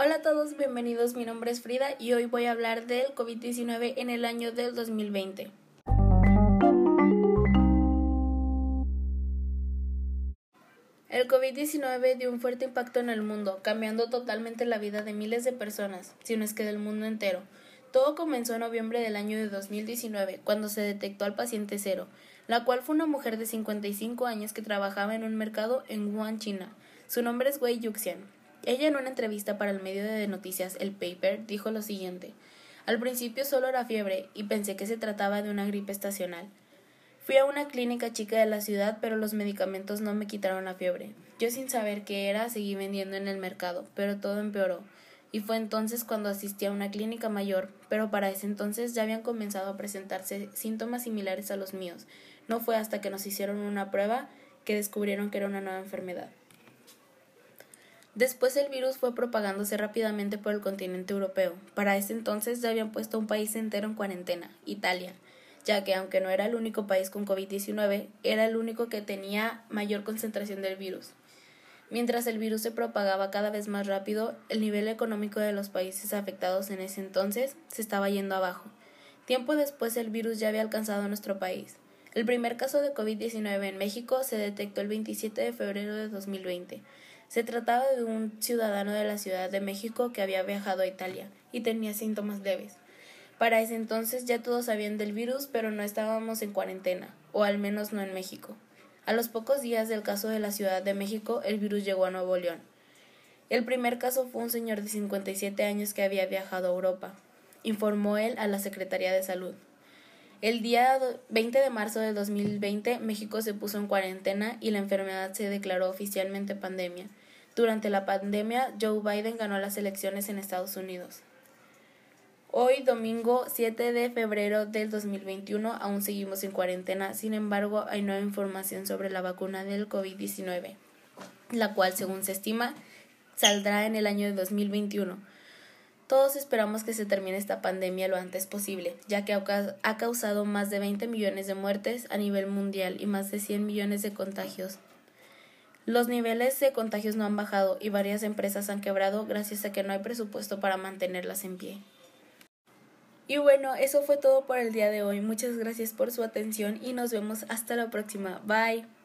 Hola a todos, bienvenidos. Mi nombre es Frida y hoy voy a hablar del COVID-19 en el año del 2020. El COVID-19 dio un fuerte impacto en el mundo, cambiando totalmente la vida de miles de personas, si no es que del mundo entero. Todo comenzó en noviembre del año de 2019, cuando se detectó al paciente cero, la cual fue una mujer de 55 años que trabajaba en un mercado en Wuhan, China. Su nombre es Wei Yuxian. Ella en una entrevista para el medio de noticias El Paper dijo lo siguiente Al principio solo era fiebre y pensé que se trataba de una gripe estacional. Fui a una clínica chica de la ciudad, pero los medicamentos no me quitaron la fiebre. Yo sin saber qué era, seguí vendiendo en el mercado, pero todo empeoró. Y fue entonces cuando asistí a una clínica mayor, pero para ese entonces ya habían comenzado a presentarse síntomas similares a los míos. No fue hasta que nos hicieron una prueba que descubrieron que era una nueva enfermedad. Después el virus fue propagándose rápidamente por el continente europeo. Para ese entonces ya habían puesto un país entero en cuarentena, Italia, ya que aunque no era el único país con COVID-19, era el único que tenía mayor concentración del virus. Mientras el virus se propagaba cada vez más rápido, el nivel económico de los países afectados en ese entonces se estaba yendo abajo. Tiempo después el virus ya había alcanzado nuestro país. El primer caso de COVID-19 en México se detectó el 27 de febrero de 2020. Se trataba de un ciudadano de la Ciudad de México que había viajado a Italia y tenía síntomas leves. Para ese entonces ya todos sabían del virus, pero no estábamos en cuarentena, o al menos no en México. A los pocos días del caso de la Ciudad de México, el virus llegó a Nuevo León. El primer caso fue un señor de 57 años que había viajado a Europa, informó él a la Secretaría de Salud. El día 20 de marzo de 2020, México se puso en cuarentena y la enfermedad se declaró oficialmente pandemia. Durante la pandemia, Joe Biden ganó las elecciones en Estados Unidos. Hoy, domingo 7 de febrero del 2021, aún seguimos en cuarentena, sin embargo, hay nueva información sobre la vacuna del COVID-19, la cual, según se estima, saldrá en el año de 2021. Todos esperamos que se termine esta pandemia lo antes posible, ya que ha causado más de 20 millones de muertes a nivel mundial y más de 100 millones de contagios. Los niveles de contagios no han bajado y varias empresas han quebrado gracias a que no hay presupuesto para mantenerlas en pie. Y bueno, eso fue todo por el día de hoy. Muchas gracias por su atención y nos vemos hasta la próxima. Bye.